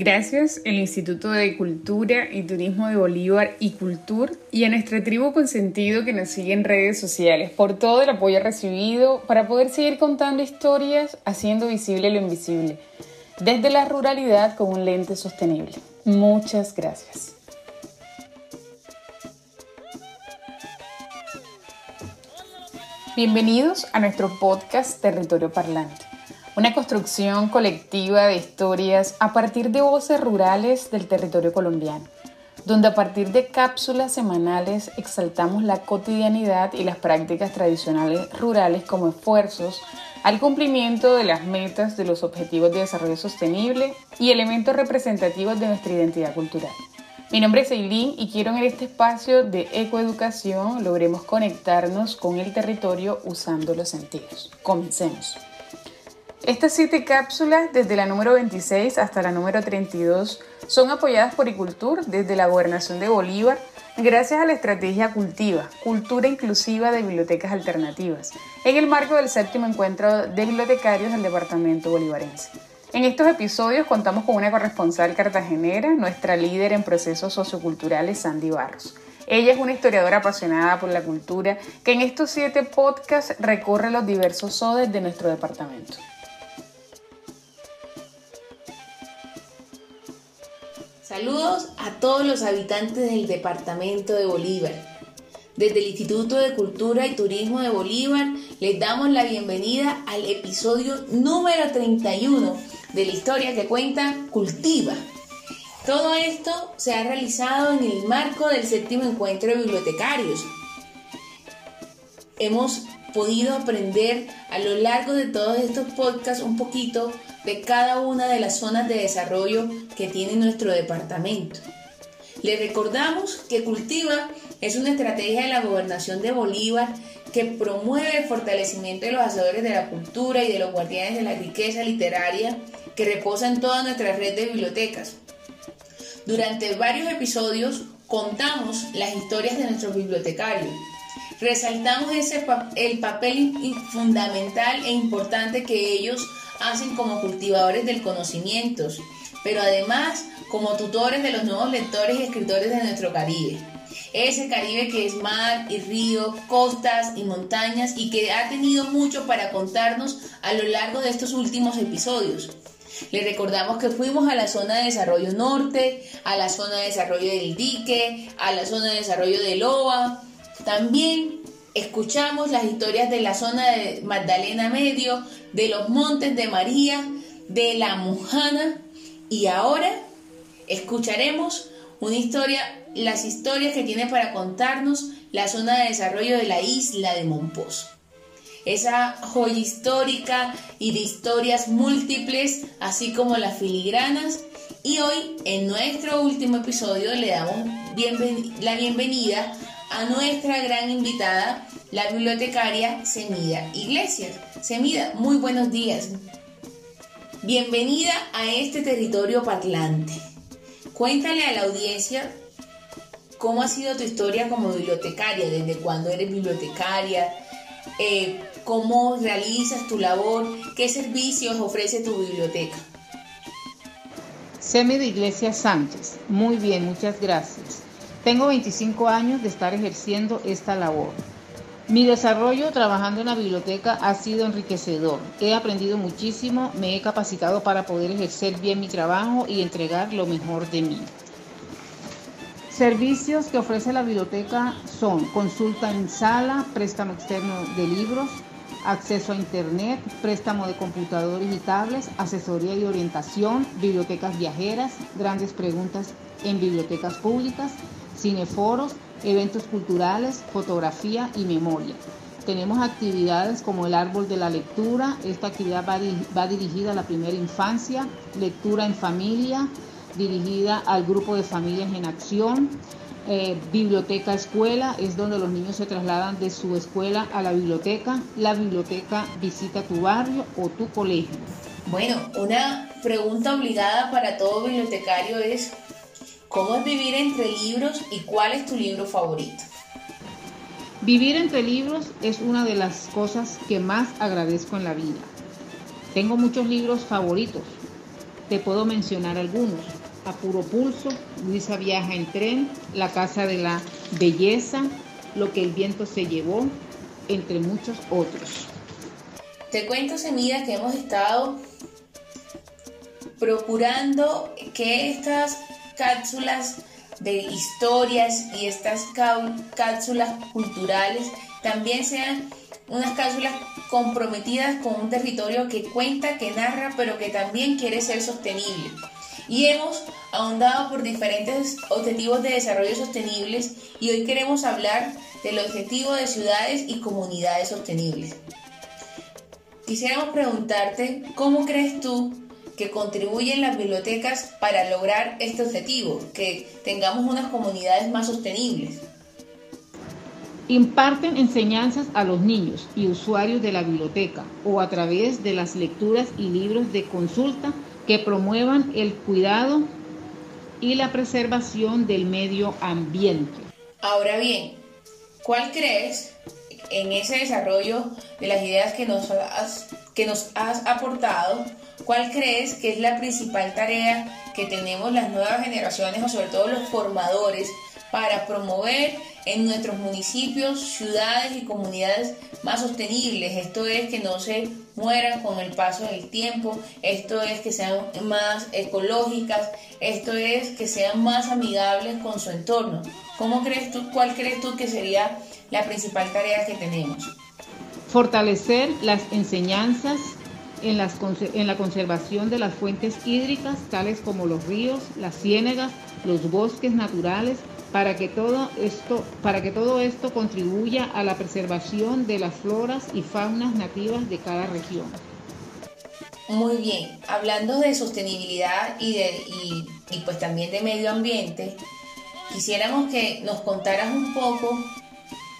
Gracias al Instituto de Cultura y Turismo de Bolívar y Cultur y a nuestra tribu Consentido que nos sigue en redes sociales por todo el apoyo recibido para poder seguir contando historias haciendo visible lo invisible, desde la ruralidad con un lente sostenible. Muchas gracias. Bienvenidos a nuestro podcast Territorio Parlante una construcción colectiva de historias a partir de voces rurales del territorio colombiano, donde a partir de cápsulas semanales exaltamos la cotidianidad y las prácticas tradicionales rurales como esfuerzos al cumplimiento de las metas de los Objetivos de Desarrollo Sostenible y elementos representativos de nuestra identidad cultural. Mi nombre es Eileen y quiero en este espacio de ecoeducación logremos conectarnos con el territorio usando los sentidos. Comencemos. Estas siete cápsulas, desde la número 26 hasta la número 32, son apoyadas por Icultur desde la Gobernación de Bolívar gracias a la estrategia Cultiva, Cultura Inclusiva de Bibliotecas Alternativas, en el marco del séptimo encuentro de bibliotecarios del Departamento Bolivarense. En estos episodios contamos con una corresponsal cartagenera, nuestra líder en procesos socioculturales, Sandy Barros. Ella es una historiadora apasionada por la cultura que en estos siete podcasts recorre los diversos sodes de nuestro departamento. Saludos a todos los habitantes del departamento de Bolívar. Desde el Instituto de Cultura y Turismo de Bolívar les damos la bienvenida al episodio número 31 de la historia que cuenta Cultiva. Todo esto se ha realizado en el marco del séptimo encuentro de bibliotecarios. Hemos podido aprender a lo largo de todos estos podcasts un poquito de cada una de las zonas de desarrollo que tiene nuestro departamento. Le recordamos que Cultiva es una estrategia de la gobernación de Bolívar que promueve el fortalecimiento de los hacedores de la cultura y de los guardianes de la riqueza literaria que reposa en toda nuestra red de bibliotecas. Durante varios episodios contamos las historias de nuestros bibliotecarios. Resaltamos ese, el papel fundamental e importante que ellos hacen como cultivadores del conocimiento, pero además como tutores de los nuevos lectores y escritores de nuestro Caribe. Ese Caribe que es mar y río, costas y montañas y que ha tenido mucho para contarnos a lo largo de estos últimos episodios. Les recordamos que fuimos a la zona de desarrollo norte, a la zona de desarrollo del dique, a la zona de desarrollo de Loa. También escuchamos las historias de la zona de Magdalena Medio, de los Montes de María, de la Mujana y ahora escucharemos una historia, las historias que tiene para contarnos la zona de desarrollo de la isla de Monpós. Esa joya histórica y de historias múltiples, así como las filigranas. Y hoy, en nuestro último episodio, le damos la bienvenida a nuestra gran invitada, la bibliotecaria Semida Iglesias. Semida, muy buenos días. Bienvenida a este territorio parlante. Cuéntale a la audiencia cómo ha sido tu historia como bibliotecaria, desde cuándo eres bibliotecaria, eh, cómo realizas tu labor, qué servicios ofrece tu biblioteca. Semida Iglesias Sánchez, muy bien, muchas gracias. Tengo 25 años de estar ejerciendo esta labor. Mi desarrollo trabajando en la biblioteca ha sido enriquecedor. He aprendido muchísimo, me he capacitado para poder ejercer bien mi trabajo y entregar lo mejor de mí. Servicios que ofrece la biblioteca son consulta en sala, préstamo externo de libros, acceso a Internet, préstamo de computadores y tablets, asesoría y orientación, bibliotecas viajeras, grandes preguntas en bibliotecas públicas, cineforos, eventos culturales, fotografía y memoria. Tenemos actividades como el árbol de la lectura, esta actividad va, dirigida a la primera infancia, lectura en familia, dirigida al grupo de familias en acción, eh, biblioteca escuela, es donde los niños se trasladan de su escuela a la biblioteca, la biblioteca visita tu barrio o tu colegio. Bueno, una pregunta obligada para todo bibliotecario es, ¿Cómo es vivir entre libros y cuál es tu libro favorito? Vivir entre libros es una de las cosas que más agradezco en la vida. Tengo muchos libros favoritos, Te puedo mencionar algunos. A puro pulso, Luisa viaja en tren, La Casa de la Belleza, Lo que el viento se llevó, entre muchos otros. Te cuento, Semida, que hemos estado procurando que estas cápsulas de historias y estas cápsulas culturales también sean unas cápsulas comprometidas con un territorio que cuenta, que narra, pero que también quiere ser sostenible. Y hemos ahondado por diferentes objetivos de desarrollo sostenibles y hoy queremos hablar del objetivo de ciudades y comunidades sostenibles. Quisiéramos preguntarte, ¿cómo crees tú que contribuyen las bibliotecas para lograr este objetivo, que tengamos unas comunidades más sostenibles? Imparten enseñanzas a los niños y usuarios de la biblioteca o a través de las lecturas y libros de consulta que promuevan el cuidado y la preservación del medio ambiente. Ahora bien, ¿cuál crees en ese desarrollo de las ideas que nos has, que nos has aportado? ¿Cuál crees que es la principal tarea que tenemos las nuevas generaciones o sobre todo los formadores para promover en nuestros municipios, ciudades y comunidades más sostenibles. Esto es que no se mueran con el paso del tiempo, esto es que sean más ecológicas, esto es que sean más amigables con su entorno. ¿Cómo crees tú, cuál crees tú que sería la principal tarea que tenemos? Fortalecer las enseñanzas en, la conservación de las fuentes hídricas, tales como los ríos, las ciénegas, los bosques naturales, para que todo esto, para que todo esto contribuya a la preservación de las floras y faunas nativas de cada región. Muy bien, hablando de sostenibilidad y, y, pues también de medio ambiente, quisiéramos que nos contaras un poco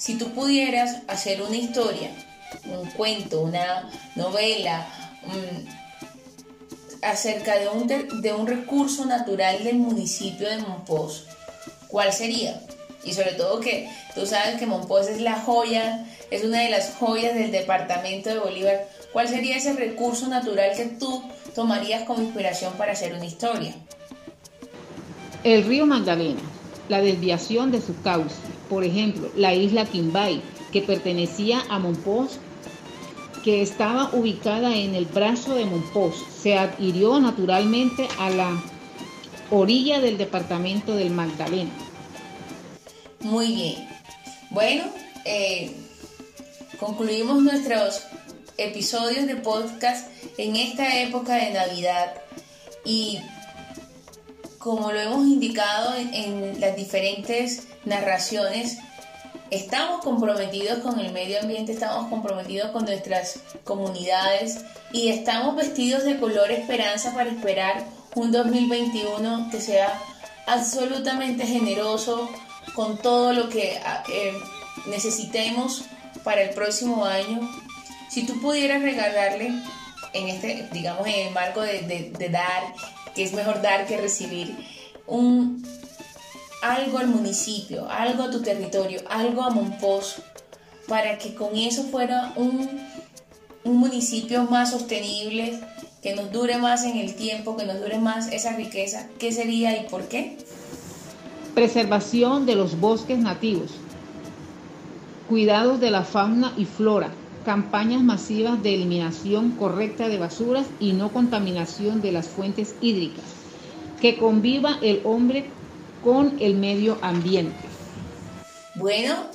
si tú pudieras hacer una historia, un cuento, una novela, acerca de un, de un recurso natural del municipio de Monpós ¿cuál sería? Y sobre todo que tú sabes que Monpós es la joya, es una de las joyas del departamento de Bolívar. ¿Cuál sería ese recurso natural que tú tomarías como inspiración para hacer una historia? El río Magdalena, la desviación de su cauce. Por ejemplo, la isla Quimbay, que pertenecía a Monpós, que estaba ubicada en el brazo de Monpós, se adhirió naturalmente a la orilla del departamento del Magdalena. Muy bien. Bueno, eh, concluimos nuestros episodios de podcast en esta época de Navidad y como lo hemos indicado en, las diferentes narraciones, estamos comprometidos con el medio ambiente, estamos comprometidos con nuestras comunidades y estamos vestidos de color esperanza para esperar un 2021 que sea absolutamente generoso con todo lo que ah, eh, necesitemos para el próximo año. Si tú pudieras regalarle en este, digamos, en el marco de, dar, que es mejor dar que recibir, un, algo al municipio, algo a tu territorio, algo a Monpós, para que con eso fuera un, un municipio más sostenible, que nos dure más en el tiempo, que nos dure más esa riqueza, ¿qué sería y por qué? Preservación de los bosques nativos, cuidados de la fauna y flora, campañas masivas de eliminación correcta de basuras y no contaminación de las fuentes hídricas, que conviva el hombre con el medio ambiente. Bueno,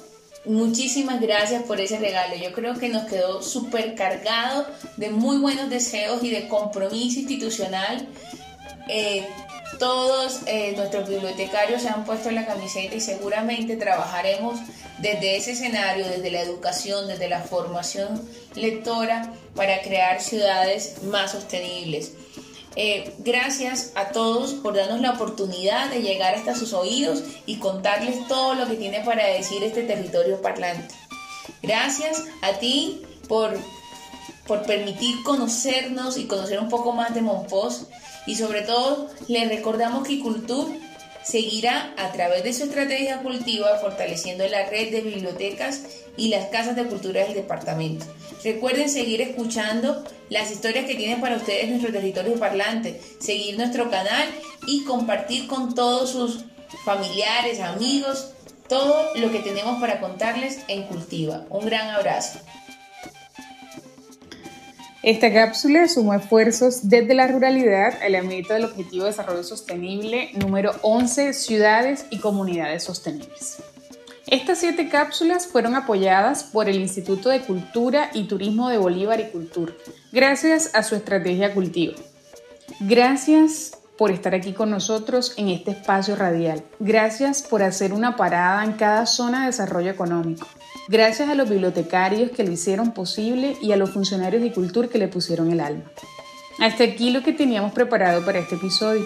Muchísimas gracias por ese regalo. Yo creo que nos quedó súper cargado de muy buenos deseos y de compromiso institucional. Eh, todos eh, nuestros bibliotecarios se han puesto la camiseta y seguramente trabajaremos desde ese escenario, desde la educación, desde la formación lectora, para crear ciudades más sostenibles. Eh, gracias a todos por darnos la oportunidad de llegar hasta sus oídos y contarles todo lo que tiene para decir este territorio parlante. Gracias a ti por, por permitir conocernos y conocer un poco más de Monpós y sobre todo les recordamos que Cultur seguirá a través de su estrategia cultiva fortaleciendo la red de bibliotecas y las casas de cultura del departamento. Recuerden seguir escuchando las historias que tienen para ustedes nuestro territorio parlante, seguir nuestro canal y compartir con todos sus familiares, amigos, todo lo que tenemos para contarles en Cultiva. Un gran abrazo. Esta cápsula sumó esfuerzos desde la ruralidad a la meta del Objetivo de Desarrollo Sostenible número 11, ciudades y comunidades sostenibles. Estas siete cápsulas fueron apoyadas por el Instituto de Cultura y Turismo de Bolívar y Cultura, gracias a su estrategia cultivo. Gracias por estar aquí con nosotros en este espacio radial. Gracias por hacer una parada en cada zona de desarrollo económico. Gracias a los bibliotecarios que lo hicieron posible y a los funcionarios de cultura que le pusieron el alma. Hasta aquí lo que teníamos preparado para este episodio.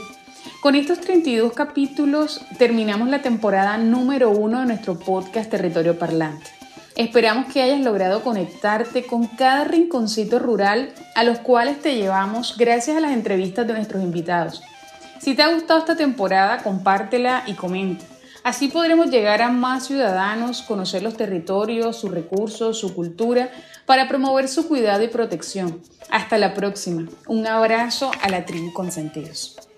Con estos 32 capítulos terminamos la temporada número uno de nuestro podcast Territorio Parlante. Esperamos que hayas logrado conectarte con cada rinconcito rural a los cuales te llevamos gracias a las entrevistas de nuestros invitados. Si te ha gustado esta temporada, compártela y comenta. Así podremos llegar a más ciudadanos, conocer los territorios, sus recursos, su cultura, para promover su cuidado y protección. Hasta la próxima. Un abrazo a la tribu Consentidos.